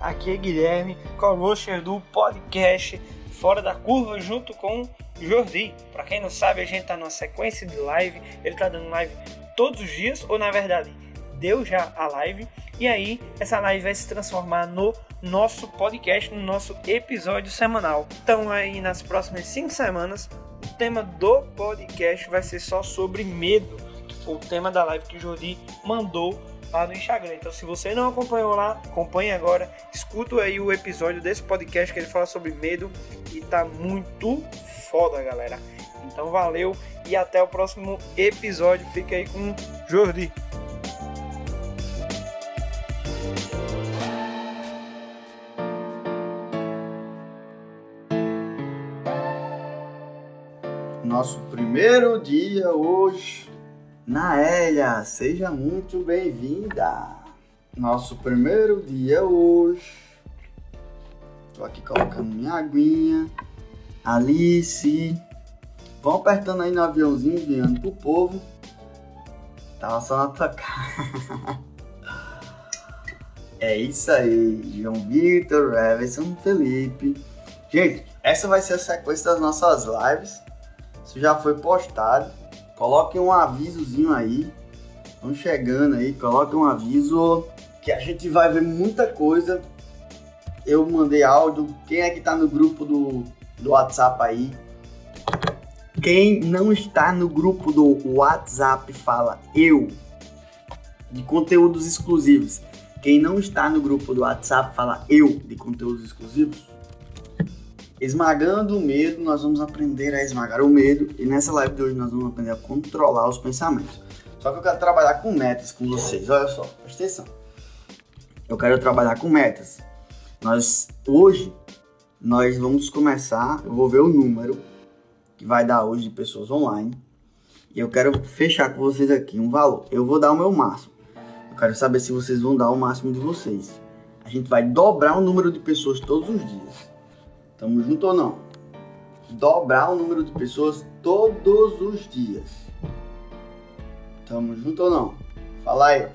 Aqui é Guilherme, co-hoster do podcast Fora da Curva, junto com Jordi. Para quem não sabe, a gente tá numa sequência de live, ele tá dando live todos os dias, ou na verdade, deu já a live, e aí essa live vai se transformar no nosso podcast, no nosso episódio semanal. Então aí nas próximas 5 semanas, o tema do podcast vai ser só sobre medo, o tema da live que o Jordi mandou lá no Instagram. Então, se você não acompanhou lá, acompanhe agora. Escuta aí o episódio desse podcast que ele fala sobre medo e tá muito foda, galera. Então, valeu e até o próximo episódio. Fica aí com Jordi. Nosso primeiro dia hoje Naélia, seja muito bem-vinda. Nosso primeiro dia hoje. Tô aqui colocando minha aguinha. Alice. Vão apertando aí no aviãozinho, enviando pro povo. Tava só na tua cara. É isso aí, João Vitor, Everson, Felipe. Gente, essa vai ser a sequência das nossas lives. Isso já foi postado. Coloquem um avisozinho aí. Estão chegando aí, coloquem um aviso que a gente vai ver muita coisa. Eu mandei áudio. Quem é que tá no grupo do, do WhatsApp aí? Quem não está no grupo do WhatsApp fala eu. De conteúdos exclusivos. Quem não está no grupo do WhatsApp fala eu de conteúdos exclusivos. Esmagando o medo, nós vamos aprender a esmagar o medo e nessa live de hoje nós vamos aprender a controlar os pensamentos. Só que eu quero trabalhar com metas com vocês, olha só, presta atenção. Eu quero trabalhar com metas. Nós, hoje, nós vamos começar, eu vou ver o número que vai dar hoje de pessoas online e eu quero fechar com vocês aqui um valor. Eu vou dar o meu máximo. Eu quero saber se vocês vão dar o máximo de vocês. A gente vai dobrar o número de pessoas todos os dias. Tamo junto ou não? Dobrar o número de pessoas todos os dias. Tamo junto ou não? Fala aí.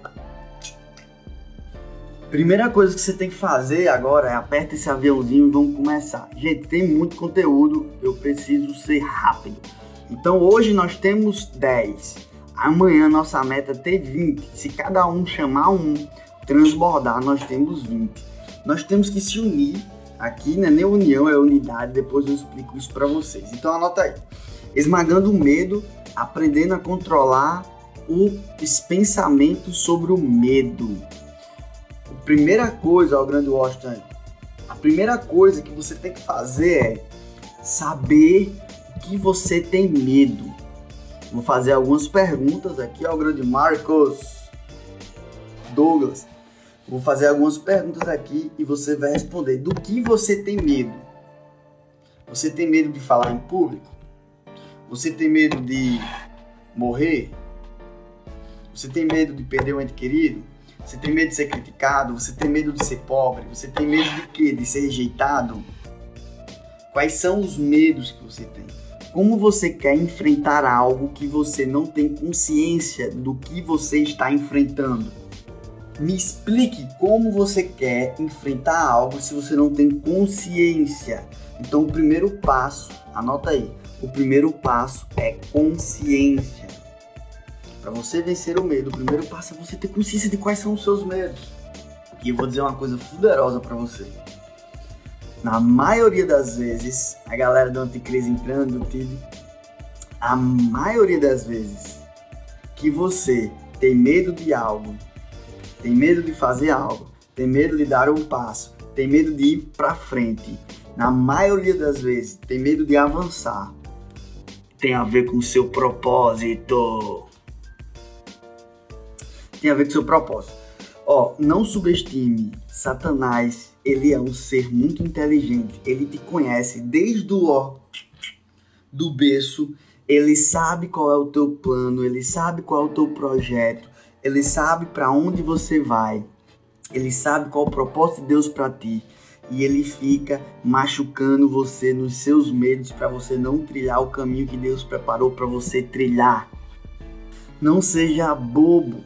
Primeira coisa que você tem que fazer agora é aperta esse aviãozinho e vamos começar. Gente, tem muito conteúdo, eu preciso ser rápido. Então hoje nós temos 10. Amanhã nossa meta é ter 20. Se cada um chamar um, transbordar, nós temos 20. Nós temos que se unir Aqui não é nem união, é unidade. Depois eu explico isso para vocês. Então anota aí. Esmagando o medo, aprendendo a controlar os pensamentos sobre o medo. A primeira coisa, ó, grande Washington, a primeira coisa que você tem que fazer é saber que você tem medo. Vou fazer algumas perguntas aqui ao grande Marcos Douglas. Vou fazer algumas perguntas aqui e você vai responder. Do que você tem medo? Você tem medo de falar em público? Você tem medo de morrer? Você tem medo de perder um ente querido? Você tem medo de ser criticado? Você tem medo de ser pobre? Você tem medo de quê? De ser rejeitado? Quais são os medos que você tem? Como você quer enfrentar algo que você não tem consciência do que você está enfrentando? Me explique como você quer enfrentar algo se você não tem consciência. Então, o primeiro passo, anota aí, o primeiro passo é consciência. Para você vencer o medo, o primeiro passo é você ter consciência de quais são os seus medos. E eu vou dizer uma coisa poderosa para você. Na maioria das vezes, a galera do anticrise entrando, a maioria das vezes, que você tem medo de algo, tem medo de fazer algo, tem medo de dar um passo, tem medo de ir para frente, na maioria das vezes tem medo de avançar, tem a ver com o seu propósito. Tem a ver com o seu propósito. Ó, não subestime Satanás, ele é um ser muito inteligente. Ele te conhece desde o ó, do berço. Ele sabe qual é o teu plano, ele sabe qual é o teu projeto, ele sabe para onde você vai. Ele sabe qual o propósito de Deus para ti e ele fica machucando você nos seus medos para você não trilhar o caminho que Deus preparou para você trilhar. Não seja bobo.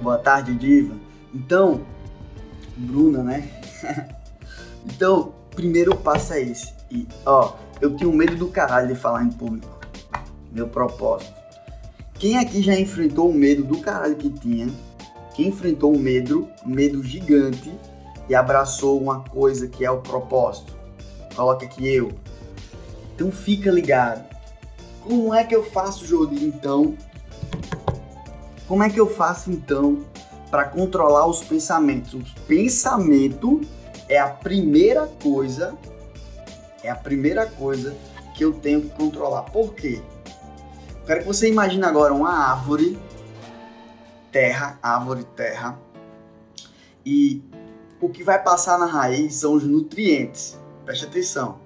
Boa tarde, diva. Então, Bruna, né? então, primeiro passo é esse. E, ó, eu tenho medo do caralho de falar em público. Meu propósito. Quem aqui já enfrentou o medo do caralho que tinha? Quem enfrentou um medo, medo gigante e abraçou uma coisa que é o propósito? Coloca aqui eu. Então fica ligado. Como é que eu faço, Jordi, então? Como é que eu faço então para controlar os pensamentos. O pensamento é a primeira coisa, é a primeira coisa que eu tenho que controlar. Por quê? Quero que você imagine agora uma árvore, terra, árvore, terra, e o que vai passar na raiz são os nutrientes. Preste atenção.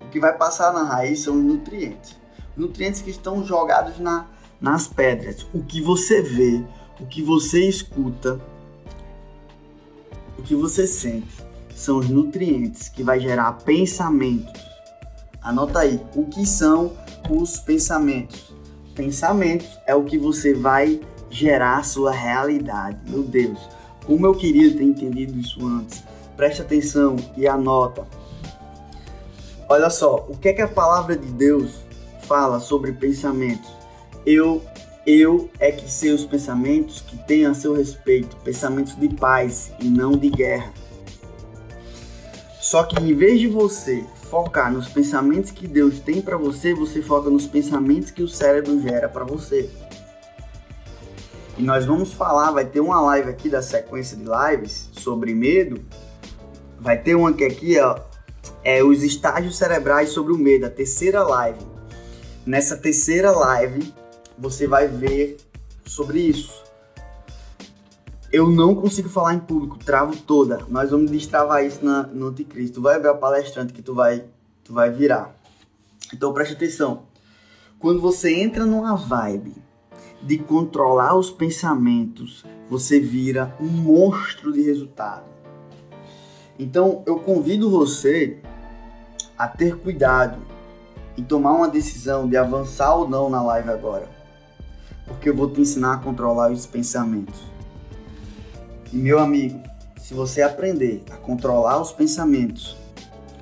O que vai passar na raiz são os nutrientes. Nutrientes que estão jogados na, nas pedras. O que você vê, o que você escuta, o que você sente, são os nutrientes que vai gerar pensamentos. Anota aí, o que são os pensamentos? Pensamentos é o que você vai gerar a sua realidade. Meu Deus, como eu queria ter entendido isso antes. Preste atenção e anota. Olha só, o que é que a palavra de Deus fala sobre pensamentos? Eu eu é que sei os pensamentos que tenho a seu respeito, pensamentos de paz e não de guerra. Só que em vez de você focar nos pensamentos que Deus tem para você, você foca nos pensamentos que o cérebro gera para você. E nós vamos falar, vai ter uma live aqui da sequência de lives sobre medo. Vai ter uma que aqui, ó, é os estágios cerebrais sobre o medo, a terceira live. Nessa terceira live, você vai ver sobre isso. Eu não consigo falar em público, travo toda. Nós vamos destravar isso na, no Anticristo. Tu vai ver a palestrante que tu vai, tu vai virar. Então preste atenção. Quando você entra numa vibe de controlar os pensamentos, você vira um monstro de resultado. Então eu convido você a ter cuidado e tomar uma decisão de avançar ou não na live agora porque eu vou te ensinar a controlar os pensamentos. E meu amigo, se você aprender a controlar os pensamentos,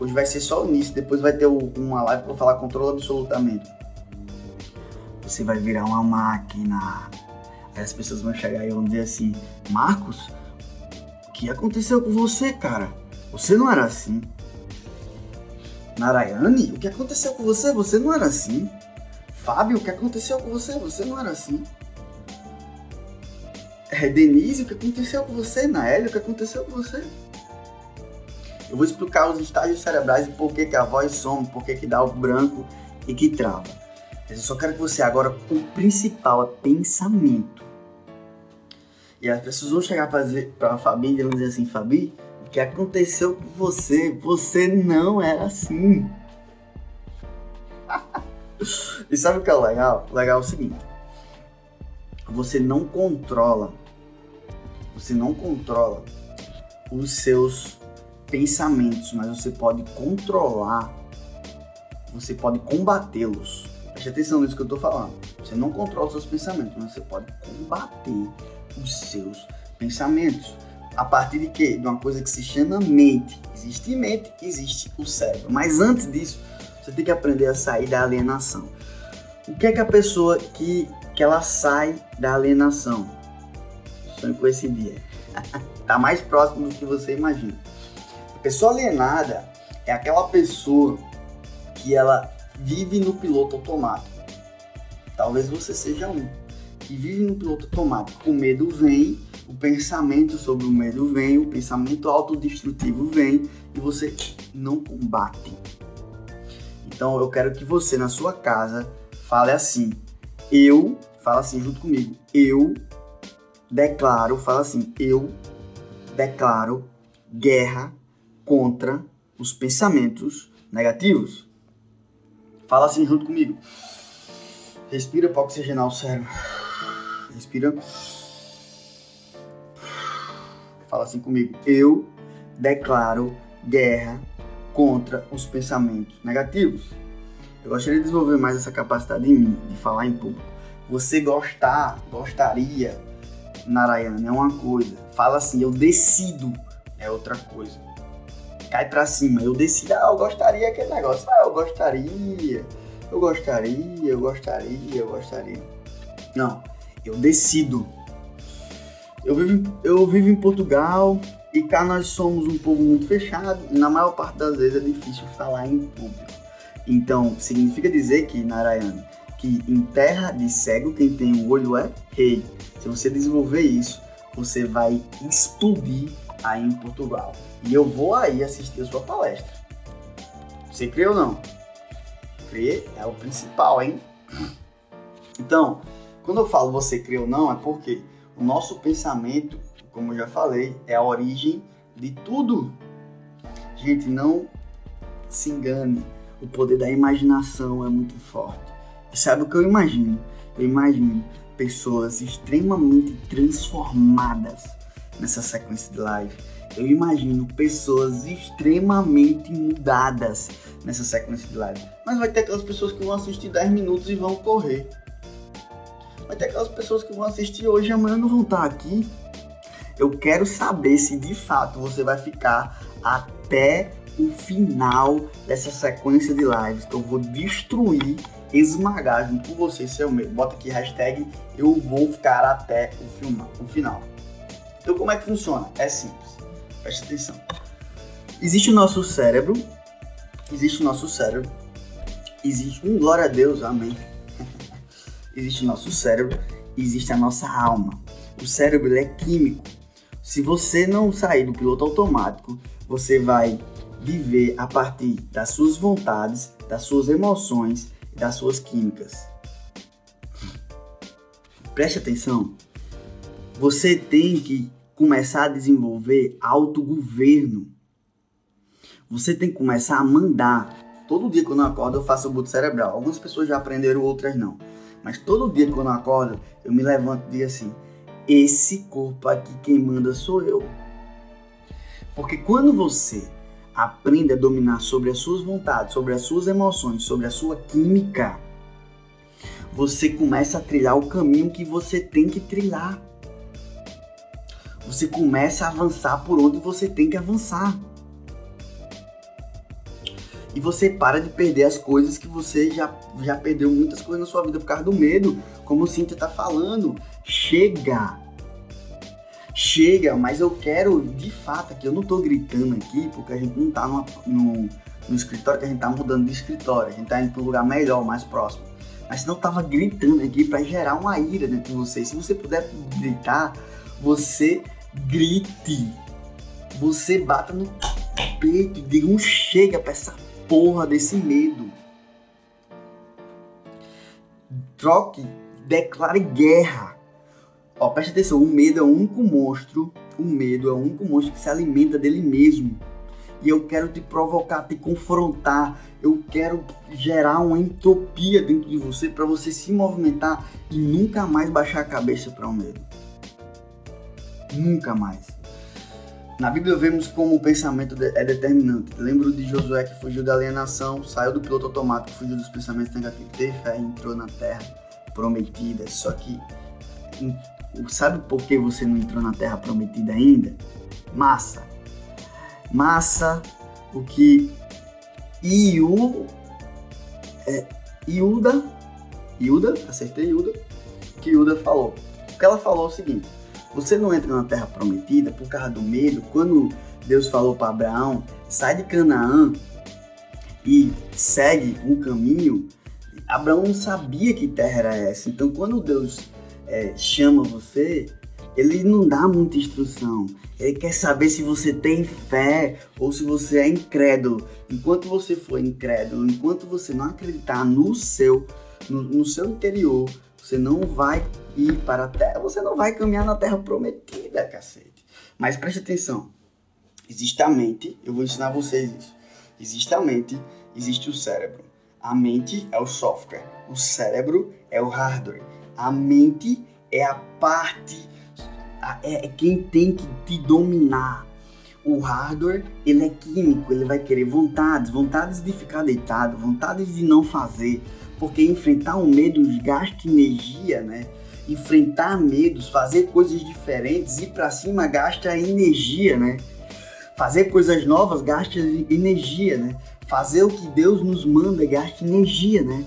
hoje vai ser só o início, depois vai ter uma live para falar controle absolutamente. Você vai virar uma máquina. Aí as pessoas vão chegar e vão dizer assim: Marcos, o que aconteceu com você, cara? Você não era assim. Narayane, o que aconteceu com você? Você não era assim. Fábio, o que aconteceu com você? Você não era assim. É, Denise, o que aconteceu com você? Naélia, o que aconteceu com você? Eu vou explicar os estágios cerebrais e por que, que a voz some, por que, que dá o branco e que trava. Mas eu só quero que você agora, o principal é pensamento. E as pessoas vão chegar para a Fabi e vão dizer assim, Fabi, o que aconteceu com você? Você não era assim. E sabe o que é legal? O legal é o seguinte: você não controla, você não controla os seus pensamentos, mas você pode controlar, você pode combatê-los. Preste atenção nisso que eu estou falando. Você não controla os seus pensamentos, mas você pode combater os seus pensamentos. A partir de quê? De uma coisa que se chama mente. Existe mente, existe o cérebro. Mas antes disso, você tem que aprender a sair da alienação. O que é que a pessoa que, que ela sai da alienação? Sonho com esse dia. tá mais próximo do que você imagina. A pessoa alienada é aquela pessoa que ela vive no piloto automático. Talvez você seja um. que vive no piloto automático, o medo vem, o pensamento sobre o medo vem, o pensamento autodestrutivo vem e você não combate. Então eu quero que você na sua casa fale assim: eu, fala assim junto comigo, eu declaro, fala assim, eu declaro guerra contra os pensamentos negativos. Fala assim junto comigo. Respira para oxigenar o cérebro. Respira. Fala assim comigo. Eu declaro guerra contra os pensamentos negativos. Eu gostaria de desenvolver mais essa capacidade em mim, de falar em público. Você gostar, gostaria, Narayana, é uma coisa. Fala assim, eu decido, é outra coisa. Cai pra cima, eu decido, ah, eu gostaria aquele negócio. Ah, eu gostaria, eu gostaria, eu gostaria, eu gostaria. Não, eu decido. Eu vivo, eu vivo em Portugal e cá nós somos um povo muito fechado e na maior parte das vezes é difícil falar em público. Então, significa dizer que, Narayana, que em terra de cego quem tem um olho é rei. Se você desenvolver isso, você vai explodir aí em Portugal. E eu vou aí assistir a sua palestra. Você crê ou não? Crer é o principal, hein? Então, quando eu falo você crê ou não, é porque o nosso pensamento, como eu já falei, é a origem de tudo. Gente, não se engane. O poder da imaginação é muito forte. E sabe o que eu imagino? Eu imagino pessoas extremamente transformadas nessa sequência de live. Eu imagino pessoas extremamente mudadas nessa sequência de live. Mas vai ter aquelas pessoas que vão assistir 10 minutos e vão correr. Vai ter aquelas pessoas que vão assistir hoje e amanhã não vão estar aqui. Eu quero saber se de fato você vai ficar até o final dessa sequência de lives que eu vou destruir esmagar junto com você seu medo. Bota aqui hashtag eu vou ficar até o, o final. Então como é que funciona? É simples. Preste atenção. Existe o nosso cérebro. Existe o nosso cérebro. Existe um glória a Deus, amém. existe o nosso cérebro. Existe a nossa alma. O cérebro é químico. Se você não sair do piloto automático, você vai viver a partir das suas vontades, das suas emoções das suas químicas. Preste atenção. Você tem que começar a desenvolver autogoverno. Você tem que começar a mandar. Todo dia quando eu acordo eu faço o boot cerebral. Algumas pessoas já aprenderam, outras não. Mas todo dia quando eu acordo eu me levanto e digo assim: esse corpo aqui quem manda sou eu. Porque quando você aprende a dominar sobre as suas vontades, sobre as suas emoções, sobre a sua química, você começa a trilhar o caminho que você tem que trilhar. Você começa a avançar por onde você tem que avançar. E você para de perder as coisas que você já, já perdeu muitas coisas na sua vida por causa do medo. Como o Cíntia tá falando. Chega! Chega, mas eu quero de fato aqui, eu não tô gritando aqui porque a gente não tá no escritório, que a gente tá mudando de escritório, a gente tá indo para um lugar melhor, mais próximo. Mas eu tava gritando aqui para gerar uma ira dentro de você. Se você puder gritar, você grite. Você bata no peito e diga um chega pra essa porra desse medo. Troque, declare guerra Ó, preste atenção, o medo é o único monstro, o medo é o único monstro que se alimenta dele mesmo. E eu quero te provocar, te confrontar, eu quero gerar uma entropia dentro de você para você se movimentar e nunca mais baixar a cabeça para o medo. Nunca mais. Na Bíblia vemos como o pensamento é determinante. Lembro de Josué que fugiu da alienação, saiu do piloto automático, fugiu dos pensamentos negativos, teve fé e entrou na terra prometida. Só que Sabe por que você não entrou na Terra Prometida ainda? Massa. Massa, o que Iu, é, Iuda, Iuda, acertei Iuda, que Iuda falou. O que ela falou é o seguinte: você não entra na Terra Prometida por causa do medo. Quando Deus falou para Abraão, sai de Canaã e segue um caminho, Abraão não sabia que terra era essa. Então, quando Deus é, chama você, ele não dá muita instrução. Ele quer saber se você tem fé ou se você é incrédulo. Enquanto você for incrédulo, enquanto você não acreditar no seu, no, no seu interior, você não vai ir para a terra, você não vai caminhar na terra prometida, cacete. Mas preste atenção. Existe a mente, eu vou ensinar vocês isso. Existe a mente, existe o cérebro. A mente é o software, o cérebro é o hardware. A mente é a parte é, é quem tem que te dominar. O hardware, ele é químico, ele vai querer vontades, vontades de ficar deitado, vontades de não fazer, porque enfrentar um medo gasta energia, né? Enfrentar medos, fazer coisas diferentes, ir para cima gasta energia, né? Fazer coisas novas gasta energia, né? Fazer o que Deus nos manda gasta energia, né?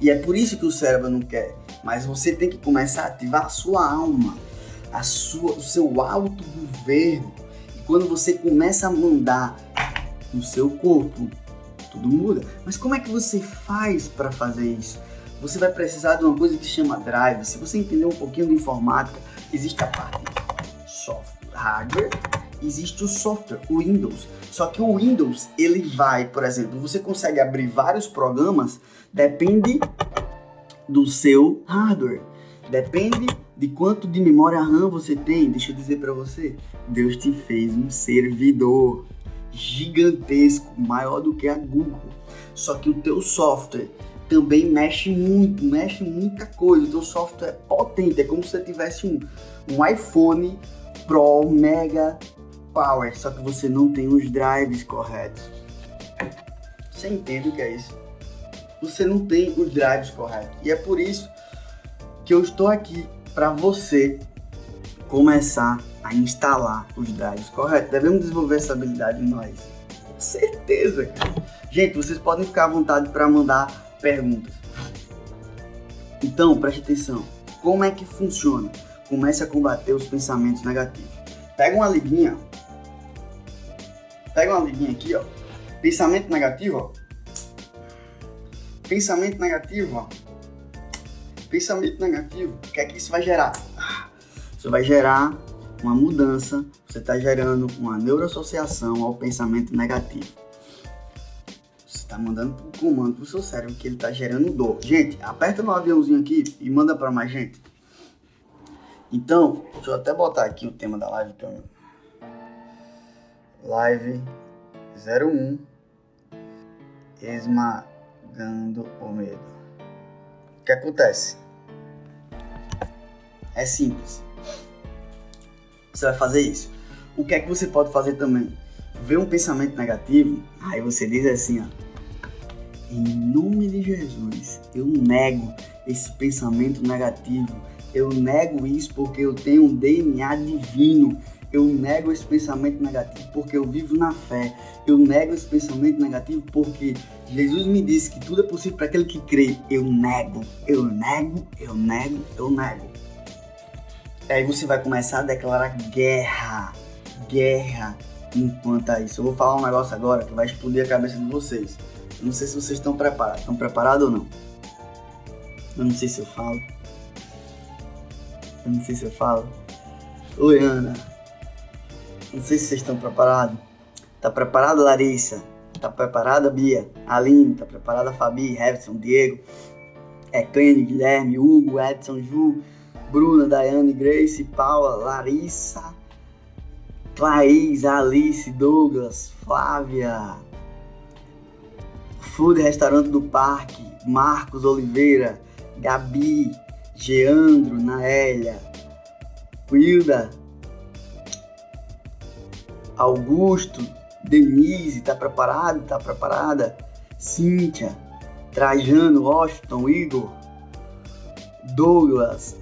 E é por isso que o cérebro não quer. Mas você tem que começar a ativar a sua alma a sua, o seu autogoverno. E quando você começa a mandar no seu corpo, tudo muda. Mas como é que você faz para fazer isso? Você vai precisar de uma coisa que chama drive. Se você entender um pouquinho de informática, existe a parte software, hardware, existe o software, o Windows. Só que o Windows, ele vai, por exemplo, você consegue abrir vários programas, depende do seu hardware. Depende de quanto de memória RAM você tem. Deixa eu dizer para você, Deus te fez um servidor gigantesco, maior do que a Google. Só que o teu software também mexe muito, mexe muita coisa. O teu software é potente, é como se você tivesse um, um iPhone Pro Mega Power, só que você não tem os drives corretos. Você entende o que é isso? Você não tem os drives corretos. E é por isso que eu estou aqui para você começar a instalar os drives corretos. Devemos desenvolver essa habilidade nós. Com certeza, cara. Gente, vocês podem ficar à vontade para mandar perguntas. Então, preste atenção. Como é que funciona? Comece a combater os pensamentos negativos. Pega uma liguinha. Pega uma liguinha aqui, ó. Pensamento negativo, ó. Pensamento negativo, ó pensamento negativo, o que é que isso vai gerar? Isso vai gerar uma mudança, você está gerando uma neuroassociação ao pensamento negativo. Você está mandando um comando pro seu cérebro que ele está gerando dor. Gente, aperta no aviãozinho aqui e manda para mais gente. Então, deixa eu até botar aqui o tema da live eu... Live 01 Esmagando o medo. O que acontece? É simples. Você vai fazer isso. O que é que você pode fazer também? Ver um pensamento negativo, aí você diz assim, ó. Em nome de Jesus, eu nego esse pensamento negativo. Eu nego isso porque eu tenho um DNA divino. Eu nego esse pensamento negativo porque eu vivo na fé. Eu nego esse pensamento negativo porque Jesus me disse que tudo é possível para aquele que crê. Eu nego, eu nego, eu nego, eu nego. Aí você vai começar a declarar guerra, guerra enquanto a isso. Eu vou falar um negócio agora que vai explodir a cabeça de vocês. Eu não sei se vocês estão preparados. Estão preparados ou não? Eu não sei se eu falo. Eu não sei se eu falo. Oi, Ana. Não sei se vocês estão preparados. Tá preparado, Larissa? Tá preparada, Bia? Aline? Tá preparada, Fabi? Everson? Diego? É Guilherme, Hugo, Edson, Ju, Bruna, Daiane, Grace, Paula, Larissa, Claís, Alice, Douglas, Flávia, Food Restaurante do Parque, Marcos Oliveira, Gabi, Geandro, Naélia, Wilda, Augusto, Denise, tá preparado? Tá preparada? Cíntia, Trajano, Washington, Igor, Douglas,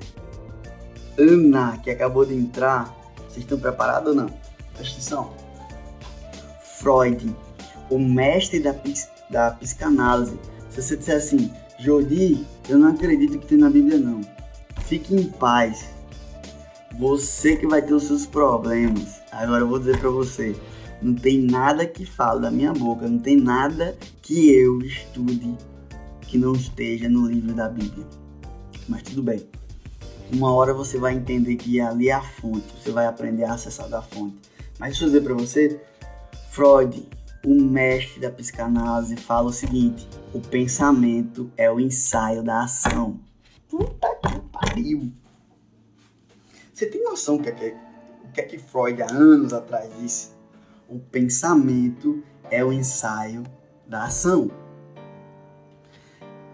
Ana, que acabou de entrar. Vocês estão preparados ou não? Presta atenção. Freud, o mestre da, da psicanálise. Se você disser assim, Jordi, eu não acredito que tem na Bíblia não. Fique em paz. Você que vai ter os seus problemas. Agora eu vou dizer para você, não tem nada que fale da minha boca, não tem nada que eu estude que não esteja no livro da Bíblia. Mas tudo bem. uma hora você vai entender que ali é a fonte, você vai aprender a acessar da fonte. Mas deixa eu dizer para você, Freud, o mestre da psicanálise, fala o seguinte: o pensamento é o ensaio da ação. Puta que pariu! Você tem noção do que, é que, o que é que Freud há anos atrás disse? O pensamento é o ensaio da ação.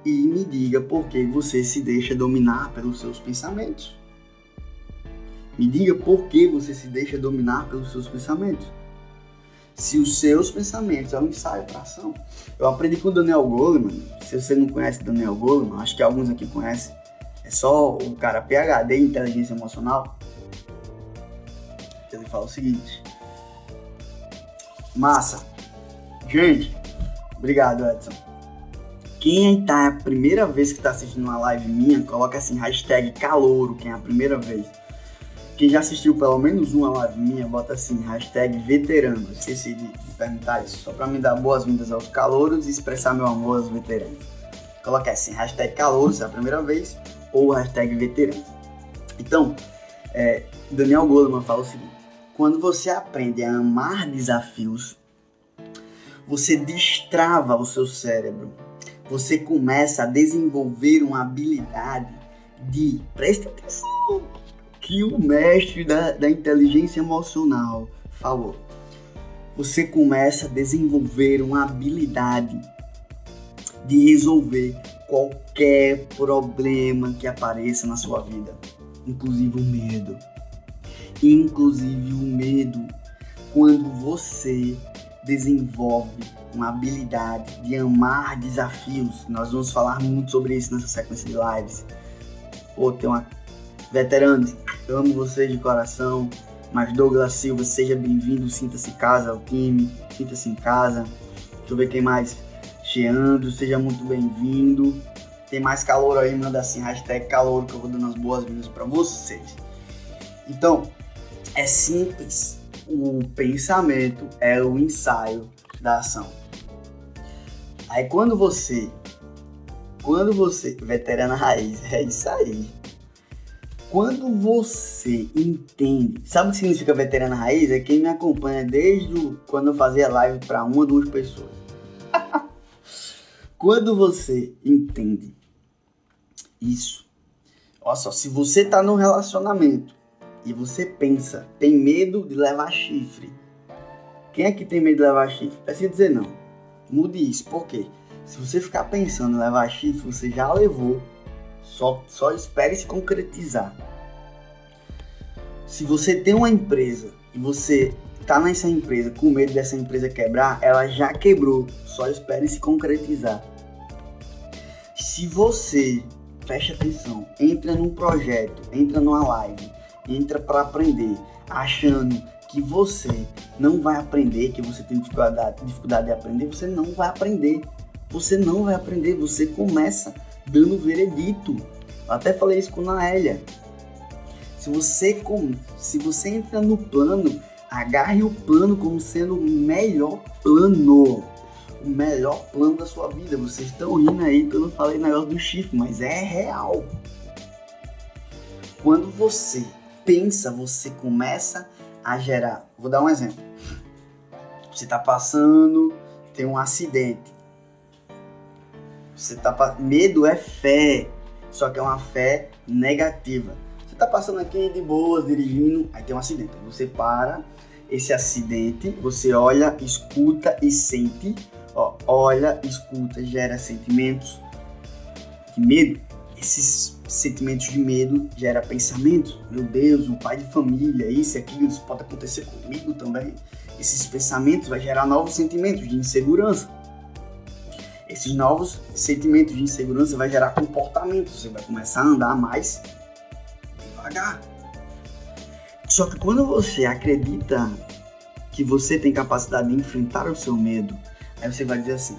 E me diga por que você se deixa dominar pelos seus pensamentos. Me diga por que você se deixa dominar pelos seus pensamentos. Se os seus pensamentos é um ensaio para ação. Eu aprendi com o Daniel Goleman. Se você não conhece Daniel Goleman, acho que alguns aqui conhecem. É só o cara PhD em inteligência emocional. Ele fala o seguinte: Massa. Gente, obrigado, Edson. Quem tá a primeira vez que tá assistindo uma live minha, coloca assim, hashtag calouro, quem é a primeira vez. Quem já assistiu pelo menos uma live minha, bota assim, hashtag veterano. Esqueci de perguntar isso, só pra me dar boas-vindas aos calouros e expressar meu amor aos veteranos. Coloca assim, hashtag calouro, se é a primeira vez, ou hashtag veterano. Então, é, Daniel Goleman fala o seguinte, quando você aprende a amar desafios, você destrava o seu cérebro. Você começa a desenvolver uma habilidade de, presta atenção, que o mestre da, da inteligência emocional falou. Você começa a desenvolver uma habilidade de resolver qualquer problema que apareça na sua vida, inclusive o medo inclusive o medo, quando você desenvolve uma habilidade de amar desafios. Nós vamos falar muito sobre isso nessa sequência de lives. Pô, tem uma veteranos, amo vocês de coração. Mas Douglas Silva, seja bem-vindo, sinta-se em casa ao time, sinta-se em casa. Deixa eu ver quem mais. Cheando, seja muito bem-vindo. Tem mais calor aí, manda assim, hashtag calor, que eu vou dando as boas-vindas para vocês. Então, é simples. O pensamento é o ensaio da ação. Aí quando você, quando você, veterana raiz, é isso aí. Quando você entende, sabe o que significa veterana raiz? É quem me acompanha desde quando eu fazia live para uma ou duas pessoas. quando você entende isso, olha só, se você tá num relacionamento e você pensa, tem medo de levar chifre. Quem é que tem medo de levar chifre? Precisa dizer não. Mude isso, por quê? Se você ficar pensando em levar chifre, você já levou. Só, só espere se concretizar. Se você tem uma empresa e você tá nessa empresa com medo dessa empresa quebrar, ela já quebrou. Só espere se concretizar. Se você, preste atenção, entra num projeto, entra numa live entra para aprender, achando que você não vai aprender, que você tem dificuldade, dificuldade de aprender, você não vai aprender. Você não vai aprender, você começa dando veredito. Eu até falei isso com a Naélia. Se você, se você entra no plano, agarre o plano como sendo o melhor plano. O melhor plano da sua vida. Vocês estão rindo aí que eu não falei negócio do chifre, mas é real. Quando você pensa, você começa a gerar. Vou dar um exemplo. Você está passando, tem um acidente. Você tá medo é fé, só que é uma fé negativa. Você está passando aqui de boas, dirigindo, aí tem um acidente. Você para esse acidente, você olha, escuta e sente. Ó, olha, escuta, gera sentimentos de medo. Esses sentimentos de medo gera pensamentos. Meu Deus, um pai de família, isso aquilo, isso pode acontecer comigo também. Esses pensamentos vai gerar novos sentimentos de insegurança. Esses novos sentimentos de insegurança vai gerar comportamentos. Você vai começar a andar mais devagar. Só que quando você acredita que você tem capacidade de enfrentar o seu medo, aí você vai dizer assim: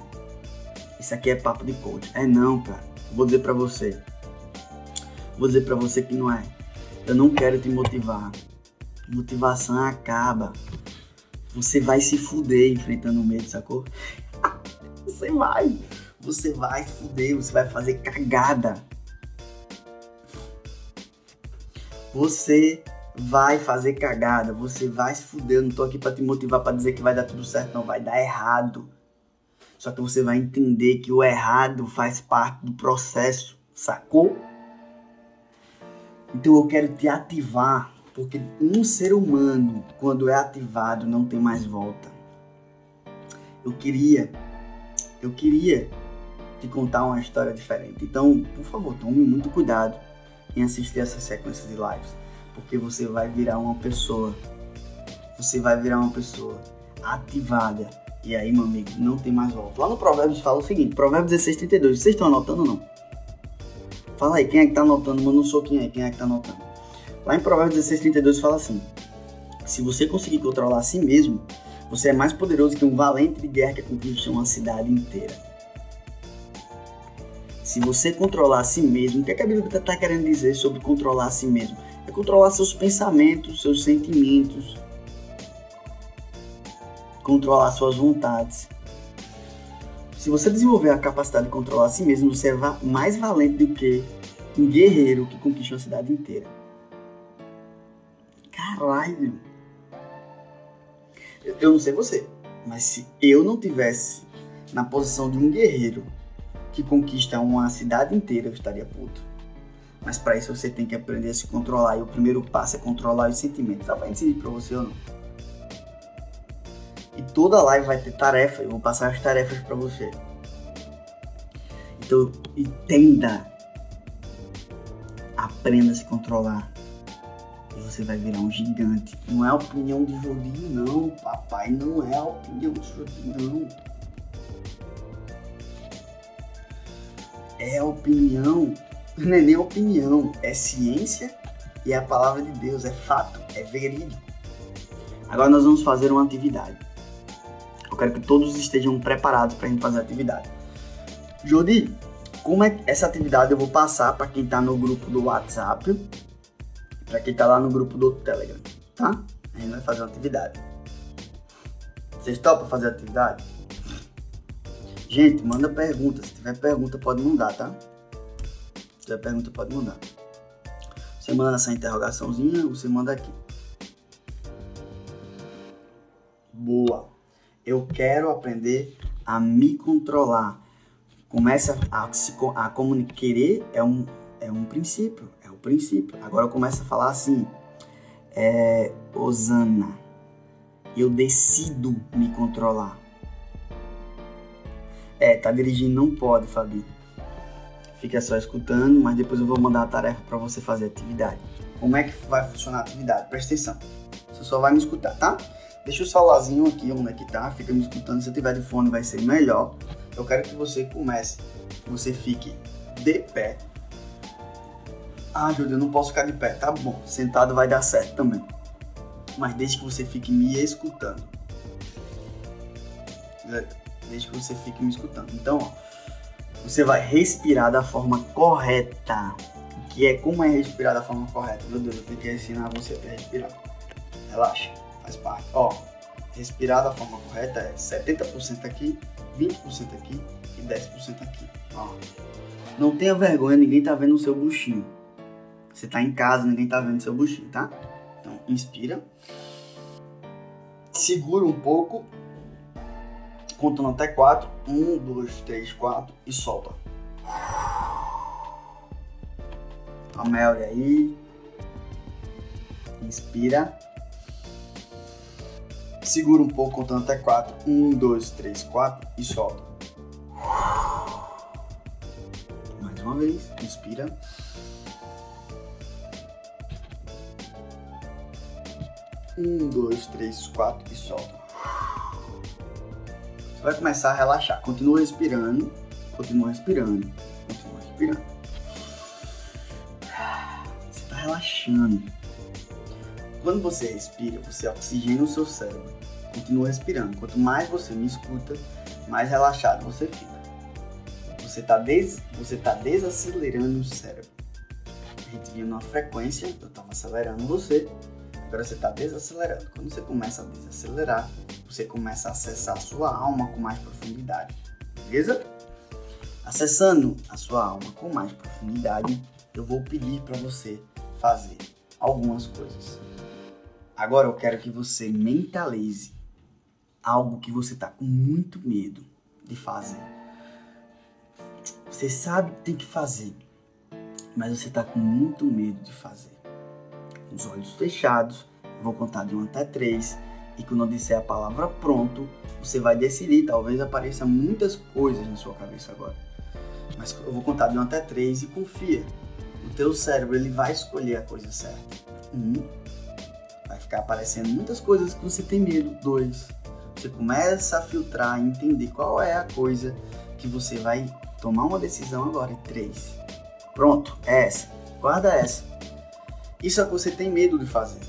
Isso aqui é papo de coach. É não, cara. Vou dizer para você Vou dizer para você que não é. Eu não quero te motivar. Motivação acaba. Você vai se fuder enfrentando o medo, sacou? Você vai. Você vai se fuder, você vai fazer cagada. Você vai fazer cagada, você vai se fuder. Eu não tô aqui pra te motivar para dizer que vai dar tudo certo, não. Vai dar errado. Só que você vai entender que o errado faz parte do processo, sacou? Então eu quero te ativar, porque um ser humano, quando é ativado, não tem mais volta. Eu queria, eu queria te contar uma história diferente. Então, por favor, tome muito cuidado em assistir essa sequência de lives porque você vai virar uma pessoa. Você vai virar uma pessoa ativada. E aí, meu amigo, não tem mais volta. Lá no Provérbios fala o seguinte: Provérbios 16, 32. Vocês estão anotando ou não? Fala aí, quem é que tá anotando? Manda um soquinho aí, quem é que tá anotando? Lá em Provérbios 16, 32 fala assim: Se você conseguir controlar a si mesmo, você é mais poderoso que um valente de guerra que conquista uma cidade inteira. Se você controlar a si mesmo, o que, é que a Bíblia está querendo dizer sobre controlar a si mesmo? é controlar seus pensamentos, seus sentimentos, controlar suas vontades. Se você desenvolver a capacidade de controlar a si mesmo, você é mais valente do que um guerreiro que conquista uma cidade inteira. Caralho! Eu não sei você, mas se eu não tivesse na posição de um guerreiro que conquista uma cidade inteira, eu estaria puto. Mas para isso você tem que aprender a se controlar. E o primeiro passo é controlar os sentimentos. Tá? Vai ensinar para você ou não? E toda live vai ter tarefa. Eu vou passar as tarefas para você. Então, entenda. Aprenda a se controlar. E você vai virar um gigante. Não é a opinião de Jodinho, não, papai. Não é a opinião de Jodinho, não. É opinião não é nem opinião, é ciência e é a palavra de Deus, é fato, é verídico. Agora nós vamos fazer uma atividade. Eu quero que todos estejam preparados para a gente fazer a atividade. Jodi, como é essa atividade eu vou passar para quem está no grupo do WhatsApp, para quem está lá no grupo do Telegram, tá? A gente vai fazer uma atividade. Vocês topam fazer a atividade? Gente, manda pergunta. Se tiver pergunta, pode mandar, tá? Se tiver pergunta, pode mandar. Você manda essa interrogaçãozinha, você manda aqui. Boa. Eu quero aprender a me controlar. Começa a, se a. Querer é um, é um princípio. É o princípio. Agora começa a falar assim. É, Osana, eu decido me controlar. É, tá dirigindo, não pode, Fabi fica só escutando, mas depois eu vou mandar a tarefa para você fazer a atividade. Como é que vai funcionar a atividade? Presta atenção. Você só vai me escutar, tá? Deixa o celularzinho aqui onde é que tá, fica me escutando. Se eu tiver de fone vai ser melhor. Eu quero que você comece, que você fique de pé. Ah, Júlio, eu não posso ficar de pé. Tá bom, sentado vai dar certo também. Mas desde que você fique me escutando. Desde que você fique me escutando. Então, ó, você vai respirar da forma correta. Que é como é respirar da forma correta. Meu Deus, eu tenho que ensinar você a respirar. Relaxa, faz parte. Ó, respirar da forma correta é 70% aqui, 20% aqui e 10% aqui. Ó. Não tenha vergonha, ninguém tá vendo o seu buchinho. Você tá em casa, ninguém tá vendo o seu buchinho, tá? Então, inspira. Segura um pouco contando até 4. 1, 2, 3, 4 e solta. A Melry aí. Inspira. Segura um pouco contando até 4. 1, 2, 3, 4 e solta. Mais uma vez. Inspira. Um, dois, três, quatro e solta vai começar a relaxar. Continua respirando, continua respirando, continua respirando. Você está relaxando. Quando você respira, você oxigena o seu cérebro. Continua respirando. Quanto mais você me escuta, mais relaxado você fica. Você está des... você tá desacelerando o cérebro. A gente vinha numa frequência, eu estava acelerando você, agora você está desacelerando. Quando você começa a desacelerar, você começa a acessar a sua alma com mais profundidade, beleza? Acessando a sua alma com mais profundidade, eu vou pedir para você fazer algumas coisas. Agora eu quero que você mentalize algo que você está com muito medo de fazer. Você sabe que tem que fazer, mas você está com muito medo de fazer. Com os olhos fechados, vou contar de 1 até 3 e quando eu disser a palavra pronto, você vai decidir. Talvez apareçam muitas coisas na sua cabeça agora. Mas eu vou contar de 1 até 3 e confia. O teu cérebro ele vai escolher a coisa certa. Um, vai ficar aparecendo muitas coisas que você tem medo. Dois, você começa a filtrar entender qual é a coisa que você vai tomar uma decisão agora. E três, pronto, é essa. Guarda essa. Isso é que você tem medo de fazer.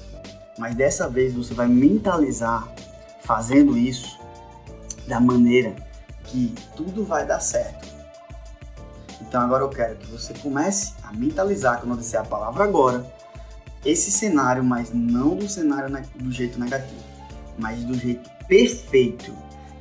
Mas dessa vez você vai mentalizar fazendo isso da maneira que tudo vai dar certo. Então agora eu quero que você comece a mentalizar, quando eu disser a palavra agora, esse cenário, mas não do cenário do jeito negativo, mas do jeito perfeito.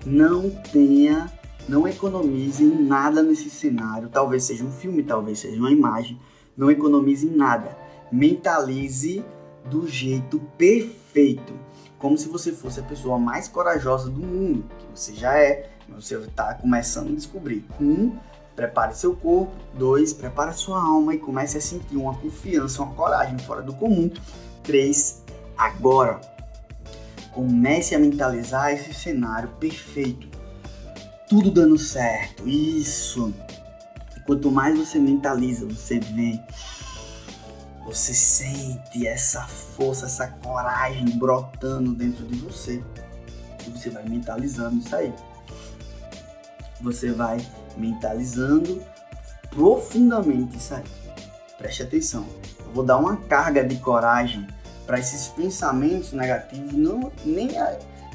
Não tenha, não economize em nada nesse cenário. Talvez seja um filme, talvez seja uma imagem. Não economize em nada. Mentalize do jeito perfeito. Como se você fosse a pessoa mais corajosa do mundo, que você já é, mas você está começando a descobrir. Um, prepare seu corpo. Dois, prepare sua alma e comece a sentir uma confiança, uma coragem fora do comum. Três, agora. Comece a mentalizar esse cenário perfeito. Tudo dando certo. Isso. E quanto mais você mentaliza, você vê você sente essa força, essa coragem brotando dentro de você. E você vai mentalizando isso aí. Você vai mentalizando profundamente isso aí. Preste atenção. Eu vou dar uma carga de coragem para esses pensamentos negativos não nem,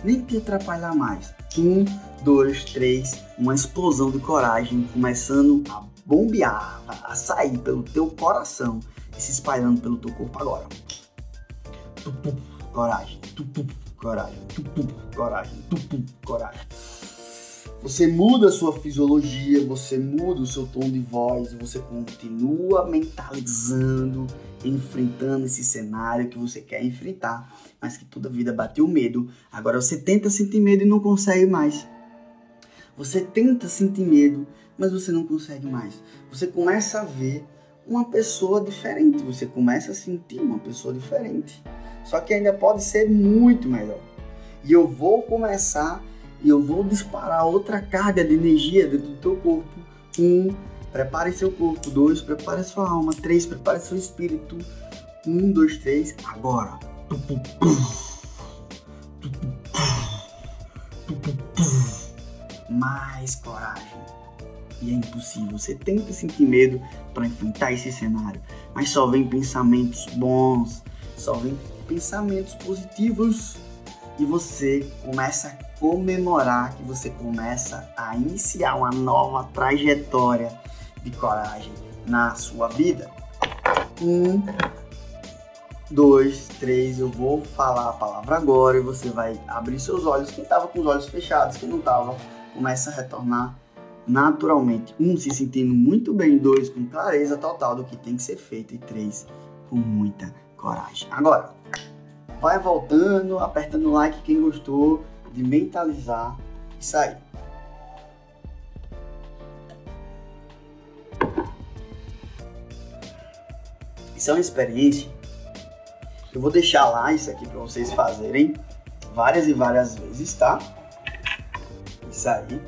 nem te atrapalhar mais. Um, dois, três, uma explosão de coragem começando a bombear, a sair pelo teu coração e se espalhando pelo teu corpo agora. coragem, coragem, coragem, coragem. Você muda a sua fisiologia, você muda o seu tom de voz, você continua mentalizando, enfrentando esse cenário que você quer enfrentar, mas que toda vida bateu medo. Agora você tenta sentir medo e não consegue mais. Você tenta sentir medo, mas você não consegue mais. Você começa a ver uma pessoa diferente, você começa a sentir uma pessoa diferente. Só que ainda pode ser muito melhor. E eu vou começar e eu vou disparar outra carga de energia dentro do teu corpo. Um, prepare seu corpo. Dois, prepare sua alma. Três, prepare seu espírito. Um, dois, três, agora. Mais coragem e é impossível. Você tenta sentir medo para enfrentar esse cenário, mas só vem pensamentos bons, só vem pensamentos positivos e você começa a comemorar que você começa a iniciar uma nova trajetória de coragem na sua vida. Um, dois, três, eu vou falar a palavra agora e você vai abrir seus olhos. Quem estava com os olhos fechados, quem não estava, começa a retornar naturalmente. Um, se sentindo muito bem. Dois, com clareza total do que tem que ser feito. E três, com muita coragem. Agora, vai voltando, apertando like quem gostou de mentalizar e sair. Isso é uma experiência. Eu vou deixar lá isso aqui para vocês fazerem várias e várias vezes, tá? Isso aí.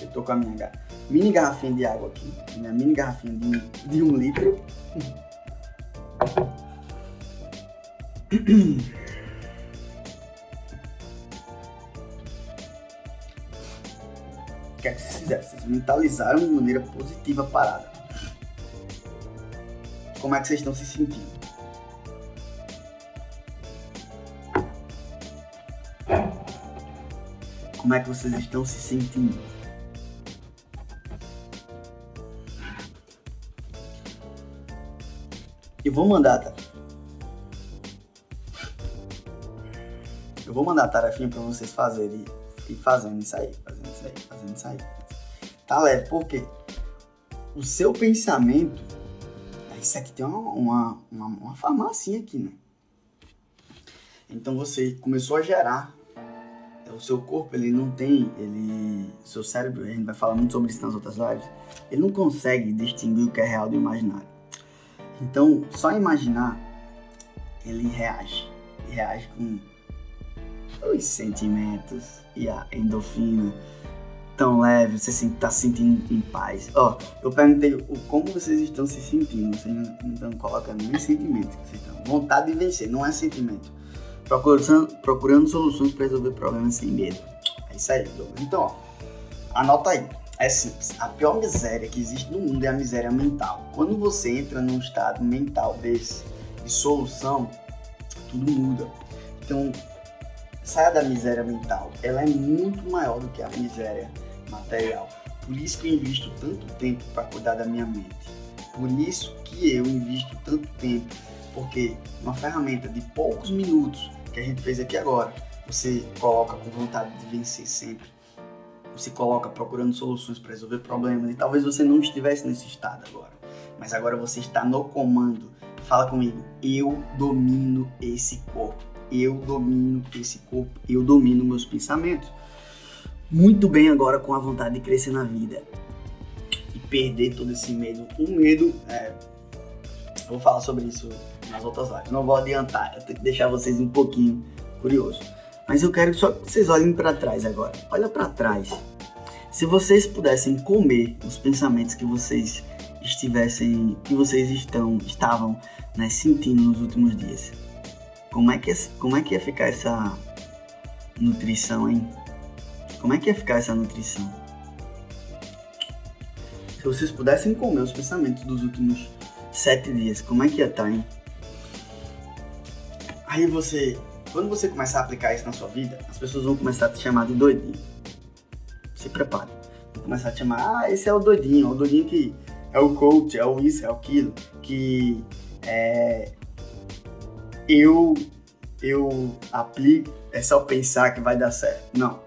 Eu tô com a minha mini garrafinha de água aqui. Minha mini garrafinha de, de um litro. O que é que vocês fizeram? Vocês mentalizaram de maneira positiva a parada. Como é que vocês estão se sentindo? Como é que vocês estão se sentindo? Eu vou mandar, tá? Eu vou mandar a tarefinha pra vocês fazerem e fazendo isso aí, fazendo isso aí, fazendo isso aí. Tá leve, porque o seu pensamento. Isso aqui tem uma, uma, uma, uma farmácia aqui, né? Então você começou a gerar. O seu corpo, ele não tem, ele, seu cérebro, a gente vai falar muito sobre isso nas outras lives, ele não consegue distinguir o que é real do imaginário. Então, só imaginar, ele reage. Reage com os sentimentos e a endorfina tão leve, você está se sentindo em paz. Ó, oh, eu perguntei como vocês estão se sentindo, vocês não, estão colocando nem sentimento que vocês estão. Vontade de vencer, não é sentimento. Procurando, procurando soluções para resolver problemas sem medo. É isso aí, Douglas. Então, ó, anota aí. É simples. A pior miséria que existe no mundo é a miséria mental. Quando você entra num estado mental desse, de solução, tudo muda. Então, saia da miséria mental. Ela é muito maior do que a miséria material. Por isso que eu invisto tanto tempo para cuidar da minha mente. Por isso que eu invisto tanto tempo, porque uma ferramenta de poucos minutos que a gente fez aqui agora, você coloca com vontade de vencer sempre. Você coloca procurando soluções para resolver problemas e talvez você não estivesse nesse estado agora, mas agora você está no comando. Fala comigo, eu domino esse corpo eu domino esse corpo, eu domino meus pensamentos. Muito bem agora com a vontade de crescer na vida e perder todo esse medo. O medo, é, eu vou falar sobre isso nas outras lives, não vou adiantar, eu tenho que deixar vocês um pouquinho curiosos. Mas eu quero só que vocês olhem para trás agora. Olha para trás. Se vocês pudessem comer os pensamentos que vocês estivessem, que vocês estão, estavam né, sentindo nos últimos dias, como é que, como é que ia ficar essa nutrição, hein? Como é que ia ficar essa nutrição? Se vocês pudessem comer os pensamentos dos últimos sete dias, como é que ia estar, hein? Aí você, quando você começar a aplicar isso na sua vida, as pessoas vão começar a te chamar de doidinho. Se prepare. Vão começar a te chamar, ah, esse é o doidinho, é o doidinho que é o coach, é o isso, é o aquilo, que é, eu eu aplico, é só pensar que vai dar certo. Não.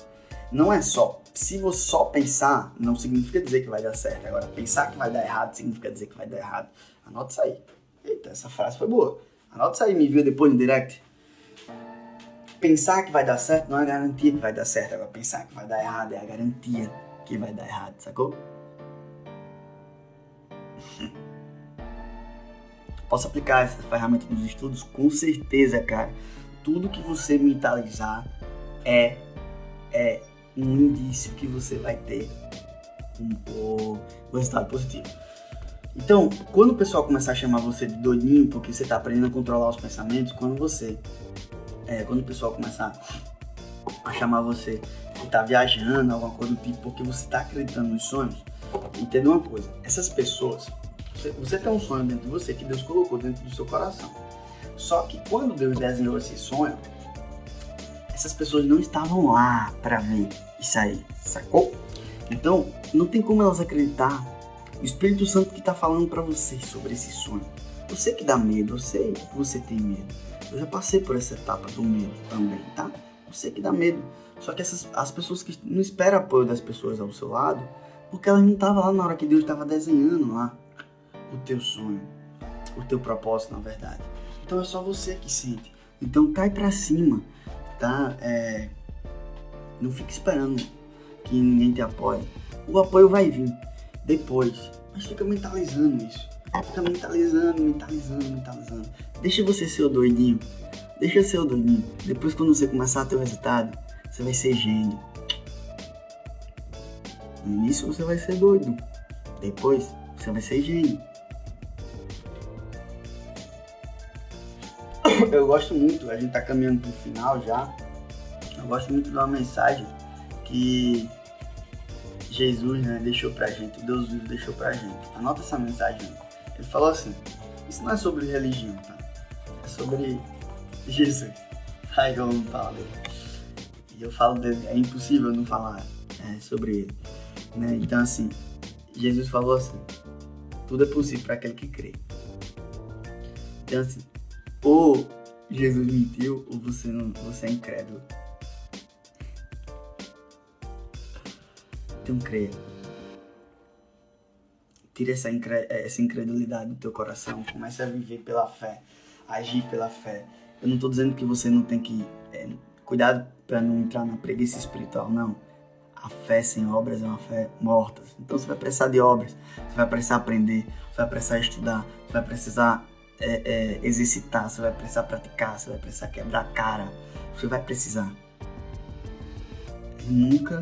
Não é só. Se você só pensar, não significa dizer que vai dar certo. Agora, pensar que vai dar errado significa dizer que vai dar errado. Anota isso aí. Eita, essa frase foi boa. Anota isso aí, me envia depois no direct. Pensar que vai dar certo não é garantia que vai dar certo. Agora, pensar que vai dar errado é a garantia que vai dar errado, sacou? Posso aplicar essa ferramenta nos estudos? Com certeza, cara. Tudo que você mentalizar é, é um indício que você vai ter um, um resultado positivo. Então, quando o pessoal começar a chamar você de doidinho porque você está aprendendo a controlar os pensamentos, quando você, é, quando o pessoal começar a chamar você que está viajando, alguma coisa do tipo, porque você está acreditando nos sonhos, entenda uma coisa: essas pessoas você, você tem um sonho dentro de você que Deus colocou dentro do seu coração. Só que quando Deus desenhou esse sonho, essas pessoas não estavam lá para ver isso aí, sacou? Então, não tem como elas acreditar. O Espírito Santo que está falando para você sobre esse sonho. Sei que dá medo, eu sei que você tem medo. Eu já passei por essa etapa do medo também, tá? Eu sei que dá medo. Só que essas, as pessoas que não esperam apoio das pessoas ao seu lado, porque elas não estavam lá na hora que Deus estava desenhando lá o teu sonho, o teu propósito, na verdade. Então é só você que sente. Então cai pra cima, tá? É... Não fique esperando que ninguém te apoie. O apoio vai vir depois, mas fica mentalizando isso. Fica mentalizando, mentalizando, mentalizando. Deixa você ser o doidinho. Deixa ser o doidinho. Depois quando você começar a ter o resultado, você vai ser gênio. No início você vai ser doido. Depois você vai ser gênio. Eu gosto muito, a gente tá caminhando pro final já. Eu gosto muito de uma mensagem que Jesus né, deixou pra gente, Deus vivo deixou pra gente. Anota essa mensagem. Ele falou assim: Isso não é sobre religião, tá? É sobre Jesus. Aí eu não falo dele. E eu falo dele, é impossível não falar é, sobre ele. Né? Então, assim, Jesus falou assim: Tudo é possível para aquele que crê. Então, assim, ou Jesus mentiu ou você, não, você é incrédulo. Então creia. Tire essa, incre essa incredulidade do teu coração. Comece a viver pela fé. Agir pela fé. Eu não tô dizendo que você não tem que. É, cuidado para não entrar na preguiça espiritual, não. A fé sem obras é uma fé morta. Então você vai precisar de obras, você vai precisar aprender, você vai precisar estudar, você vai precisar é, é, exercitar, você vai precisar praticar, você vai precisar quebrar a cara, você vai precisar. Nunca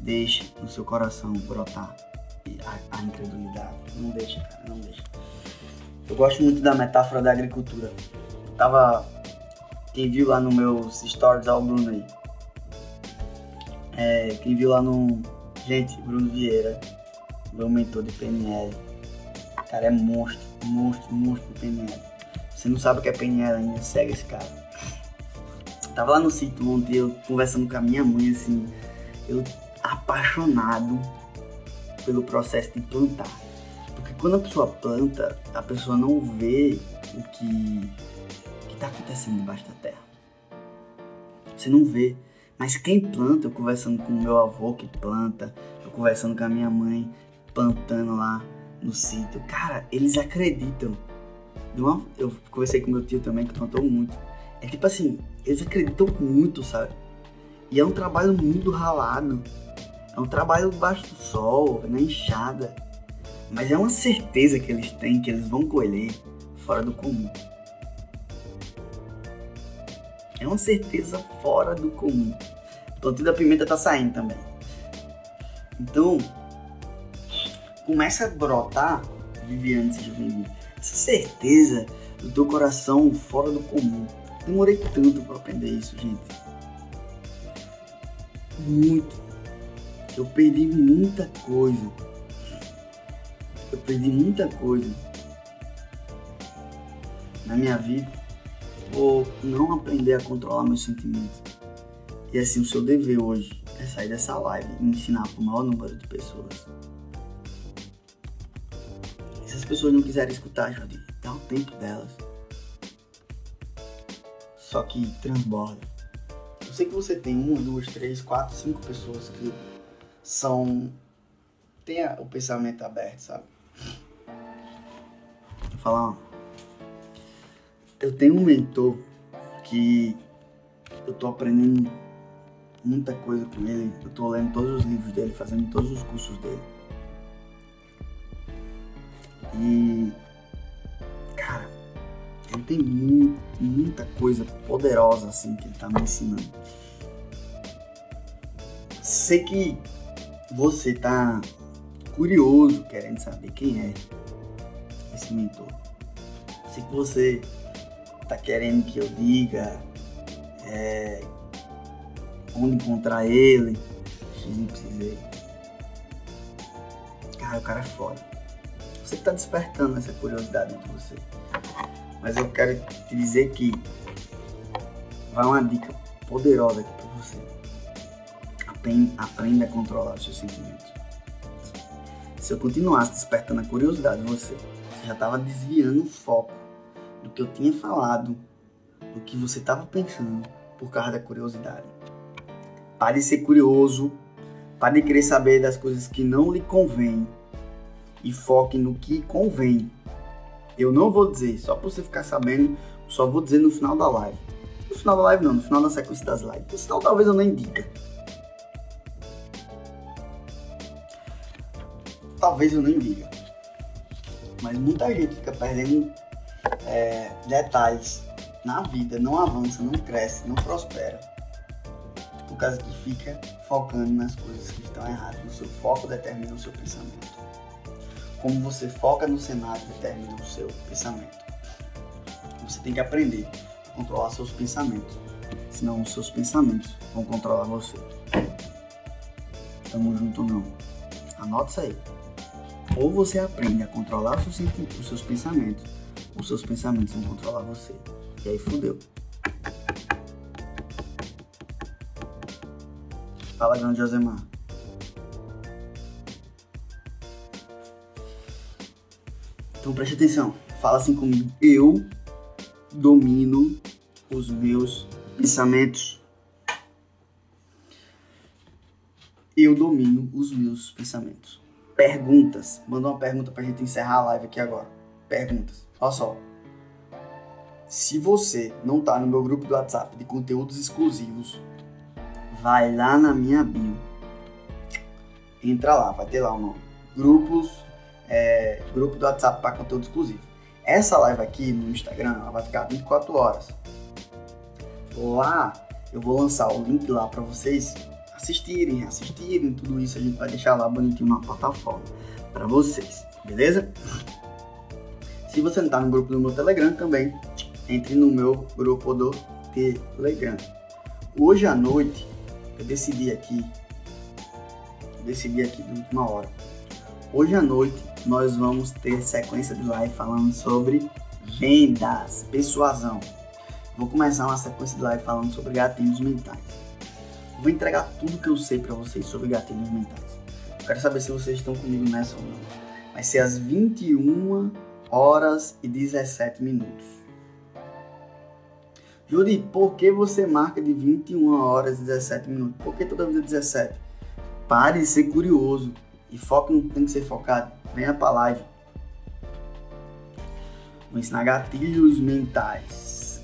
deixe no seu coração brotar a, a incredulidade. Não deixa, cara, não deixa. Eu gosto muito da metáfora da agricultura. Tava. Quem viu lá no meus stories ao Bruno aí. É, quem viu lá no. Gente, Bruno Vieira, meu mentor de PNL. Cara é monstro, monstro, monstro de PNL. Você não sabe o que é PNL ainda, segue esse cara. tava lá no sítio ontem, eu conversando com a minha mãe, assim, eu apaixonado pelo processo de plantar. Porque quando a pessoa planta, a pessoa não vê o que está acontecendo debaixo da terra. Você não vê. Mas quem planta, eu conversando com meu avô que planta, eu conversando com a minha mãe plantando lá no sítio, cara, eles acreditam. Eu conversei com meu tio também que plantou muito. É tipo assim, eles acreditam muito, sabe? E é um trabalho muito ralado. É um trabalho baixo do sol, na enxada. Mas é uma certeza que eles têm que eles vão colher fora do comum. É uma certeza fora do comum. Plantio da pimenta tá saindo também. Então, começa a brotar, Viviane, seja bem-vindo, essa certeza do teu coração fora do comum. Demorei tanto para aprender isso, gente. Muito. Eu perdi muita coisa. Eu perdi muita coisa na minha vida por não aprender a controlar meus sentimentos. E assim, o seu dever hoje é sair dessa live e ensinar para o maior número de pessoas. As pessoas não quiserem escutar, Jordi, dá o tempo delas. Só que transborda. Eu sei que você tem uma, duas, três, quatro, cinco pessoas que são. tem o pensamento aberto, sabe? Vou falar. Eu tenho um mentor que eu tô aprendendo muita coisa com ele. Eu tô lendo todos os livros dele, fazendo todos os cursos dele. E. Cara, ele tem muita coisa poderosa assim que ele tá me ensinando. Sei que você tá curioso, querendo saber quem é esse mentor. Sei que você tá querendo que eu diga é, onde encontrar ele. Cara, o cara é foda. Você que tá despertando essa curiosidade de você. Mas eu quero te dizer que vai uma dica poderosa aqui pra você aprenda a controlar os seus sentimentos. Se eu continuasse despertando a curiosidade em você, você já estava desviando o foco do que eu tinha falado, do que você estava pensando, por causa da curiosidade. Pare de ser curioso, pare de querer saber das coisas que não lhe convêm e foque no que convém. Eu não vou dizer, só para você ficar sabendo, só vou dizer no final da live. No final da live não, no final da sequência das lives. Final talvez eu nem diga. talvez eu nem diga. Mas muita gente fica perdendo é, detalhes na vida, não avança, não cresce, não prospera. Por causa que fica focando nas coisas que estão erradas. O seu foco determina o seu pensamento. Como você foca no cenário determina o seu pensamento. Você tem que aprender a controlar seus pensamentos. Senão os seus pensamentos vão controlar você. Tamo junto não? Anota isso aí. Ou você aprende a controlar os seus, os seus pensamentos, ou seus pensamentos vão controlar você. E aí fudeu. Fala, grande Josemar. Então preste atenção. Fala assim comigo. Eu domino os meus pensamentos. Eu domino os meus pensamentos perguntas. Manda uma pergunta pra gente encerrar a live aqui agora. Perguntas. Olha só. Se você não tá no meu grupo do WhatsApp de conteúdos exclusivos, vai lá na minha bio. Entra lá, vai ter lá o nome. Grupos, é, grupo do WhatsApp para conteúdo exclusivo. Essa live aqui no Instagram ela vai ficar 24 horas. Lá eu vou lançar o link lá para vocês assistirem, assistirem tudo isso. A gente vai deixar lá bonitinho na plataforma para vocês, beleza? Se você não está no grupo do meu Telegram também, entre no meu grupo do Telegram. Hoje à noite, eu decidi aqui, decidi aqui de última hora. Hoje à noite nós vamos ter sequência de live falando sobre vendas, persuasão. Vou começar uma sequência de live falando sobre gatilhos mentais. Vou entregar tudo que eu sei para vocês sobre gatilhos mentais. Eu quero saber se vocês estão comigo nessa ou não. Vai ser às 21 horas e 17 minutos. Juri, por que você marca de 21 horas e 17 minutos? Por que toda vida 17? Pare de ser curioso e foque no que tem que ser focado. Venha pra live. Vou ensinar gatilhos mentais.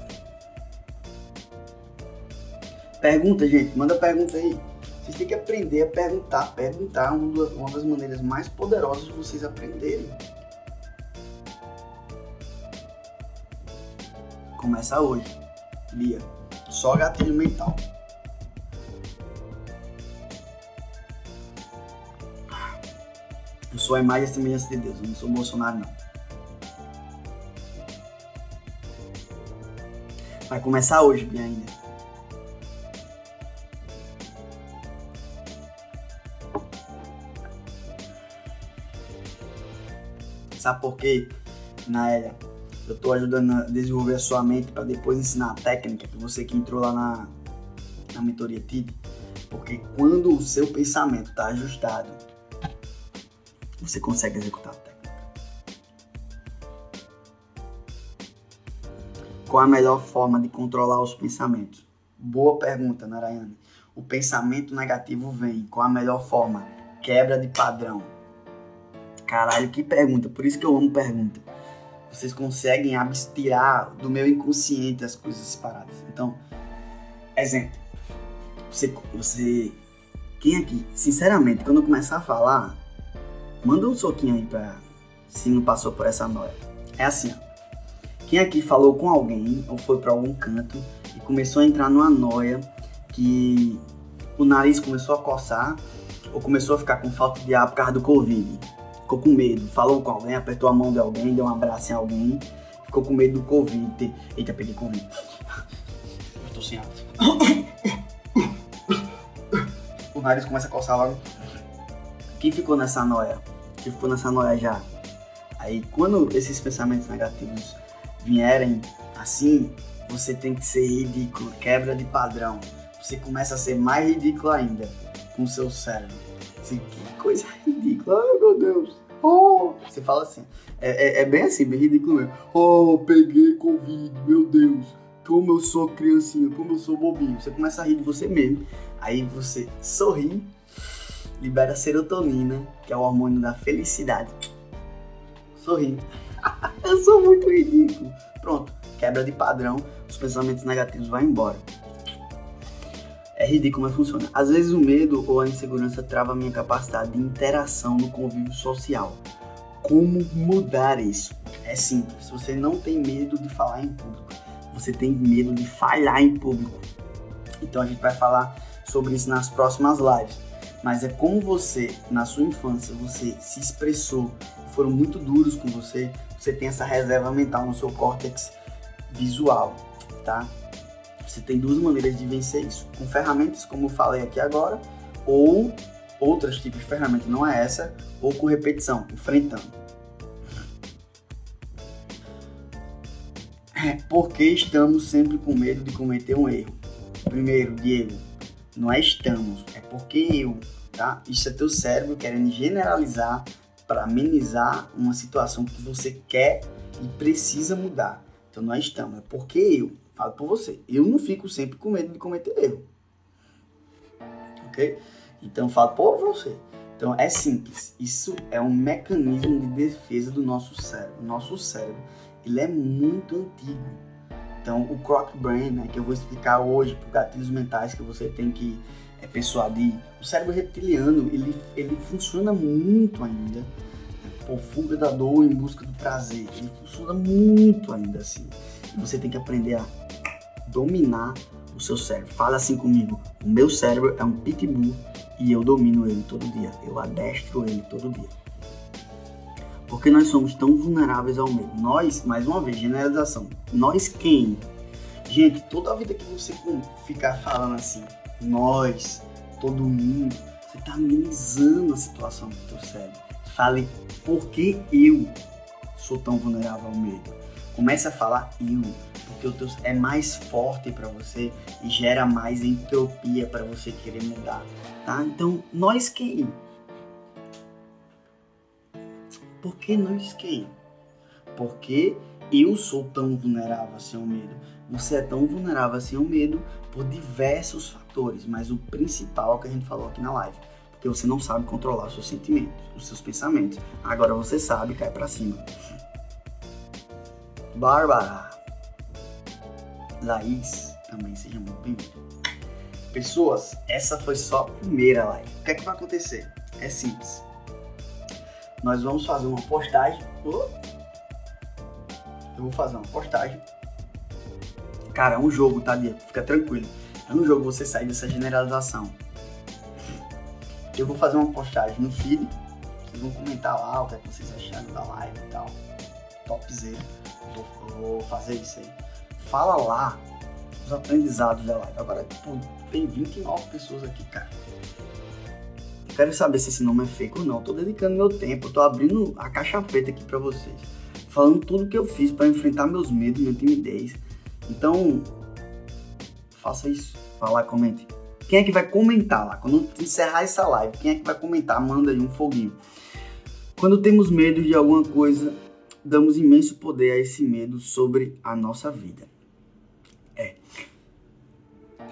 Pergunta, gente. Manda pergunta aí. Vocês têm que aprender a perguntar. Perguntar é uma das maneiras mais poderosas de vocês aprenderem. Começa hoje. Lia. Só gatilho mental. Eu sou a imagem e semelhança de Deus, eu não sou Bolsonaro não. Vai começar hoje, Bia, ainda. Sabe por quê, Naélia? Eu estou ajudando a desenvolver a sua mente para depois ensinar a técnica que você que entrou lá na, na mentoria TID. Porque quando o seu pensamento está ajustado, você consegue executar a técnica. Qual a melhor forma de controlar os pensamentos? Boa pergunta, Narayane. O pensamento negativo vem. Qual a melhor forma? Quebra de padrão. Caralho, que pergunta. Por isso que eu amo pergunta vocês conseguem abstirar do meu inconsciente as coisas separadas. Então, exemplo, você, você, quem aqui, sinceramente, quando eu começar a falar, manda um soquinho aí pra, se não passou por essa noia. É assim, ó. Quem aqui falou com alguém ou foi para algum canto e começou a entrar numa noia que o nariz começou a coçar ou começou a ficar com falta de ar por causa do Covid? ficou com medo, falou com alguém, apertou a mão de alguém, deu um abraço em alguém, ficou com medo do Covid. Eita, peguei Covid. Eu tô sem ar. O nariz começa a coçar logo. Quem ficou nessa noia? Quem ficou nessa noia já? Aí, quando esses pensamentos negativos vierem assim, você tem que ser ridículo, quebra de padrão. Você começa a ser mais ridículo ainda com o seu cérebro. Assim, que coisa ridícula, ai meu Deus. Oh, você fala assim, é, é, é, bem assim, bem ridículo mesmo. Oh, peguei Covid, meu Deus, como eu sou criancinha, como eu sou bobinho. Você começa a rir de você mesmo, aí você sorri, libera serotonina, que é o hormônio da felicidade. Sorrindo. eu sou muito ridículo. Pronto, quebra de padrão, os pensamentos negativos vão embora. É ridículo, mas funciona. Às vezes o medo ou a insegurança trava a minha capacidade de interação no convívio social. Como mudar isso? É simples. Você não tem medo de falar em público. Você tem medo de falhar em público. Então a gente vai falar sobre isso nas próximas lives. Mas é como você, na sua infância, você se expressou, foram muito duros com você, você tem essa reserva mental no seu córtex visual, tá? Você tem duas maneiras de vencer isso: com ferramentas, como eu falei aqui agora, ou outros tipos de ferramenta, não é essa, ou com repetição, enfrentando. É porque estamos sempre com medo de cometer um erro. Primeiro, Diego, não é estamos, é porque eu, tá? Isso é teu cérebro querendo generalizar para amenizar uma situação que você quer e precisa mudar. Então não é estamos, é porque eu. Falo por você. Eu não fico sempre com medo de cometer erro. Ok? Então falo por você. Então é simples. Isso é um mecanismo de defesa do nosso cérebro. Nosso cérebro, ele é muito antigo. Então, o Croc Brain, né, que eu vou explicar hoje por gatilhos mentais que você tem que é, persuadir. O cérebro reptiliano, ele, ele funciona muito ainda né, por fuga da dor em busca do prazer. Ele funciona muito ainda assim. Você tem que aprender a dominar o seu cérebro. Fala assim comigo: o meu cérebro é um pitbull e eu domino ele todo dia. Eu adestro ele todo dia. Porque nós somos tão vulneráveis ao medo. Nós, mais uma vez, generalização. Nós quem? Gente, toda a vida que você ficar falando assim, nós, todo mundo, você está amenizando a situação do teu cérebro. Fale, por que eu sou tão vulnerável ao medo? Comece a falar eu, porque o teu é mais forte para você e gera mais entropia para você querer mudar, tá? Então, nós quem? Por que nós quem? Porque eu sou tão vulnerável assim ao medo. Você é tão vulnerável assim ao medo por diversos fatores, mas o principal é que a gente falou aqui na live. Porque você não sabe controlar os seus sentimentos, os seus pensamentos. Agora você sabe, cai para cima. Bárbara. Laís, também seja muito bem-vinda. Pessoas, essa foi só a primeira live. O que é que vai acontecer? É simples nós vamos fazer uma postagem. Eu vou fazer uma postagem. Cara, é um jogo, tá, Diego? Fica tranquilo. É um jogo você sair dessa generalização. Eu vou fazer uma postagem no feed. Vocês vão comentar lá o que, é que vocês acharam da live e tal. Topzera. Vou, vou fazer isso aí. Fala lá os aprendizados da live. Agora, pô, tem 29 pessoas aqui, cara. Quero saber se esse nome é fake ou não. Tô dedicando meu tempo, tô abrindo a caixa preta aqui para vocês, falando tudo que eu fiz para enfrentar meus medos, minha timidez. Então, faça isso. Vá lá, comente. Quem é que vai comentar lá? Quando encerrar essa live, quem é que vai comentar? Manda aí um foguinho. Quando temos medo de alguma coisa, damos imenso poder a esse medo sobre a nossa vida. É.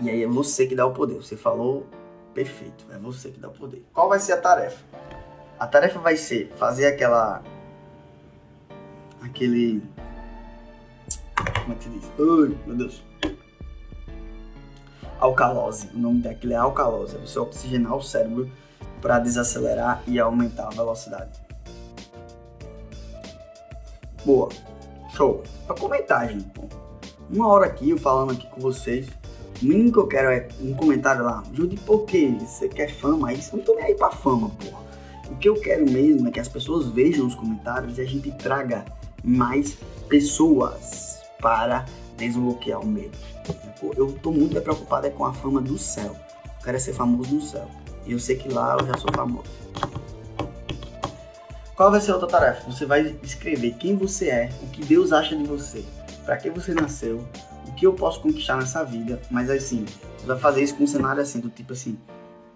E aí é você que dá o poder. Você falou Perfeito, é você que dá o poder. Qual vai ser a tarefa? A tarefa vai ser fazer aquela. aquele. Como é que se diz? Ai, meu Deus. Alcalose. O nome daquele é alcalose. É você oxigenar o cérebro para desacelerar e aumentar a velocidade. Boa. Show. Pra comentar, gente. Uma hora aqui, eu falando aqui com vocês mínimo que eu quero é um comentário lá. Jude, por quê? Você quer fama? Isso não tô nem aí pra fama, porra. O que eu quero mesmo é que as pessoas vejam os comentários e a gente traga mais pessoas para desbloquear o medo. Eu tô muito preocupado é com a fama do céu. Eu quero é ser famoso no céu. E eu sei que lá eu já sou famoso. Qual vai ser a outra tarefa? Você vai escrever quem você é, o que Deus acha de você, para que você nasceu, o que eu posso conquistar nessa vida, mas assim, você vai fazer isso com um cenário assim, do tipo assim,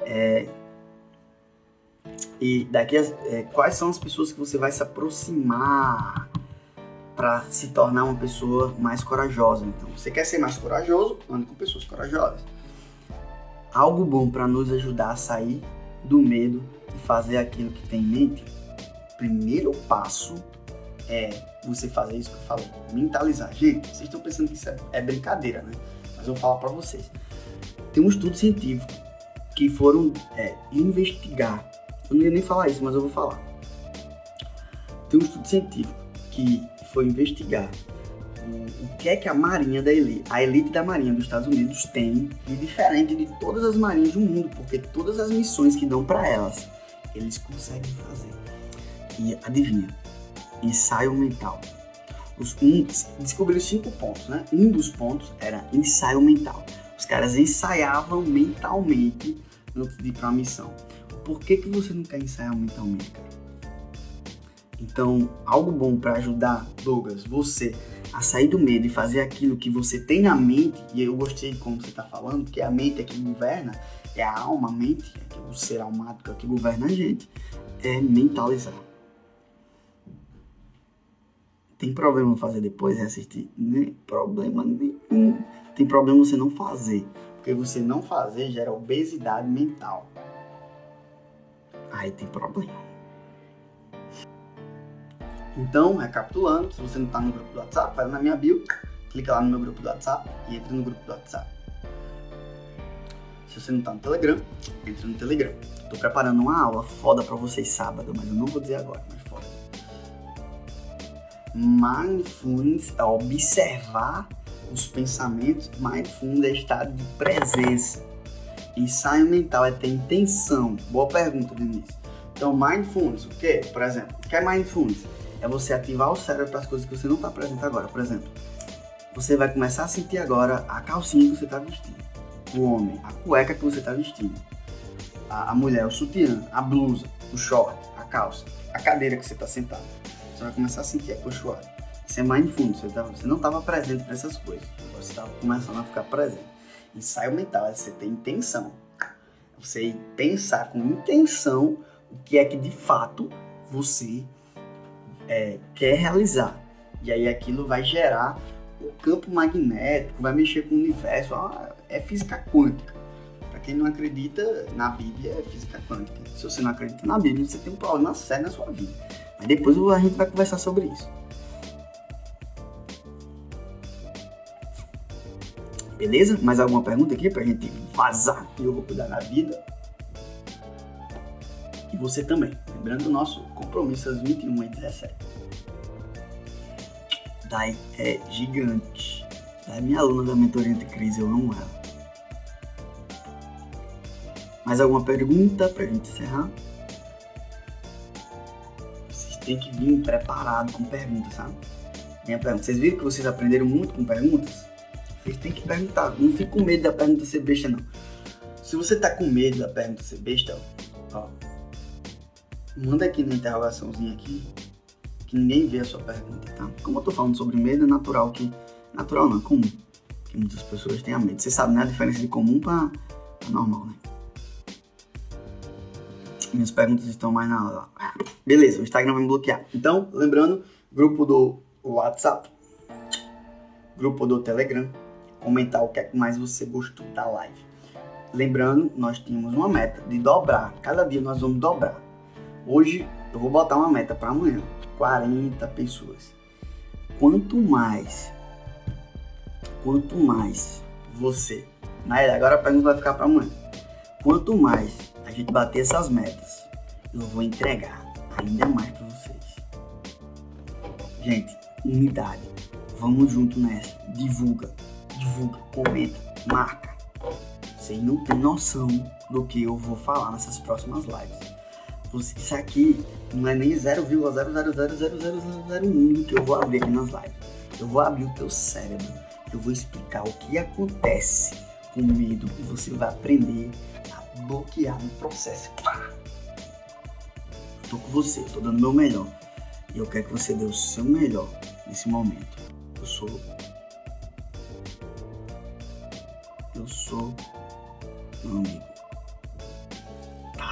é, e daqui a, é, quais são as pessoas que você vai se aproximar para se tornar uma pessoa mais corajosa. Então, você quer ser mais corajoso? Ande com pessoas corajosas. Algo bom para nos ajudar a sair do medo e fazer aquilo que tem em mente. Primeiro passo é você fazer isso que eu falei, mentalizar. Gente, vocês estão pensando que isso é, é brincadeira, né? Mas eu vou falar para vocês. Tem um estudo científico que foram é, investigar. Eu não ia nem falar isso, mas eu vou falar. Tem um estudo científico que foi investigar o que é que a marinha da elite, a elite da marinha dos Estados Unidos tem de diferente de todas as marinhas do mundo, porque todas as missões que dão para elas, eles conseguem fazer. E adivinha, ensaio mental. Os, um, descobriu cinco pontos, né? Um dos pontos era ensaio mental. Os caras ensaiavam mentalmente antes de ir para a missão. Por que, que você não quer ensaiar mentalmente, cara? Então, algo bom para ajudar, Douglas, você a sair do medo e fazer aquilo que você tem na mente, e eu gostei de como você está falando, porque a mente é que governa, é a alma, a mente, é o ser almático é que governa a gente, é mentalizar. Tem problema fazer depois e assistir? Nem problema nenhum. Tem problema você não fazer. Porque você não fazer gera obesidade mental. Aí tem problema. Então, recapitulando, se você não está no grupo do WhatsApp, vai na minha bio, clica lá no meu grupo do WhatsApp e entra no grupo do WhatsApp. Se você não tá no Telegram, entra no Telegram. Tô preparando uma aula foda pra vocês sábado, mas eu não vou dizer agora, mas. Mindfulness é observar os pensamentos. Mindfulness é estado de presença. Ensaio mental é ter intenção. Boa pergunta, Denise. Então, mindfulness, o quê? Por exemplo, o que é mindfulness? É você ativar o cérebro para as coisas que você não está presente agora. Por exemplo, você vai começar a sentir agora a calcinha que você está vestindo. O homem, a cueca que você está vestindo. A, a, mulher, o sutiã, a blusa, o short, a calça, a cadeira que você está sentado. Você vai começar a sentir a cochoada. Isso é mindfulness. Você, tá, você não estava presente para essas coisas. Você está começando a ficar presente. Ensaio mental é você ter intenção. Você pensar com intenção o que é que de fato você é, quer realizar. E aí aquilo vai gerar um campo magnético, vai mexer com o universo. Ah, é física quântica. Para quem não acredita na Bíblia, é física quântica. Se você não acredita na Bíblia, você tem um problema sério na sua vida. Depois a gente vai conversar sobre isso. Beleza? Mais alguma pergunta aqui pra gente vazar e eu vou cuidar da vida? E você também. Lembrando o nosso compromisso às 21 e 17. Dai é gigante. Dai é minha aluna da mentoria de crise, eu amo ela. Mais alguma pergunta pra gente encerrar? Têm que vir preparado com perguntas, sabe? Minha pergunta. Vocês viram que vocês aprenderam muito com perguntas? Vocês têm que perguntar. Não fique com medo da pergunta ser besta, não. Se você tá com medo da pergunta ser besta, ó, manda aqui na interrogaçãozinha aqui que ninguém vê a sua pergunta, tá? Como eu tô falando sobre medo, é natural que. Natural não, é comum. Que muitas pessoas tenham medo. Você sabe, né? A diferença de comum pra, pra normal, né? Minhas perguntas estão mais na. Beleza, o Instagram vai me bloquear. Então, lembrando, grupo do WhatsApp, grupo do Telegram, comentar o que é que mais você gostou da live. Lembrando, nós tínhamos uma meta de dobrar. Cada dia nós vamos dobrar. Hoje eu vou botar uma meta para amanhã. 40 pessoas. Quanto mais, quanto mais você, na agora a pergunta vai ficar para amanhã. Quanto mais gente bater essas metas, eu vou entregar ainda mais para vocês. Gente, unidade. Vamos junto nessa. Divulga, divulga, comenta, marca. Você não tem noção do que eu vou falar nessas próximas lives isso aqui não é nem 0,0000001 que eu vou abrir nas lives. Eu vou abrir o teu cérebro. Eu vou explicar o que acontece com medo e você vai aprender bloquear no processo. Pá! Tô com você, tô dando meu melhor. E eu quero que você dê o seu melhor nesse momento. Eu sou. Eu sou meu amigo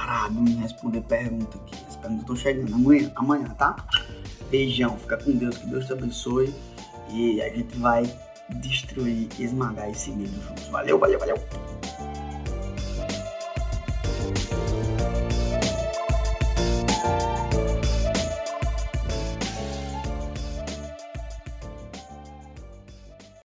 parado em responder pergunta aqui. As perguntas estão chegando amanhã, amanhã, tá? Beijão, fica com Deus, que Deus te abençoe. E a gente vai destruir, esmagar esse medo juntos. Valeu, valeu, valeu!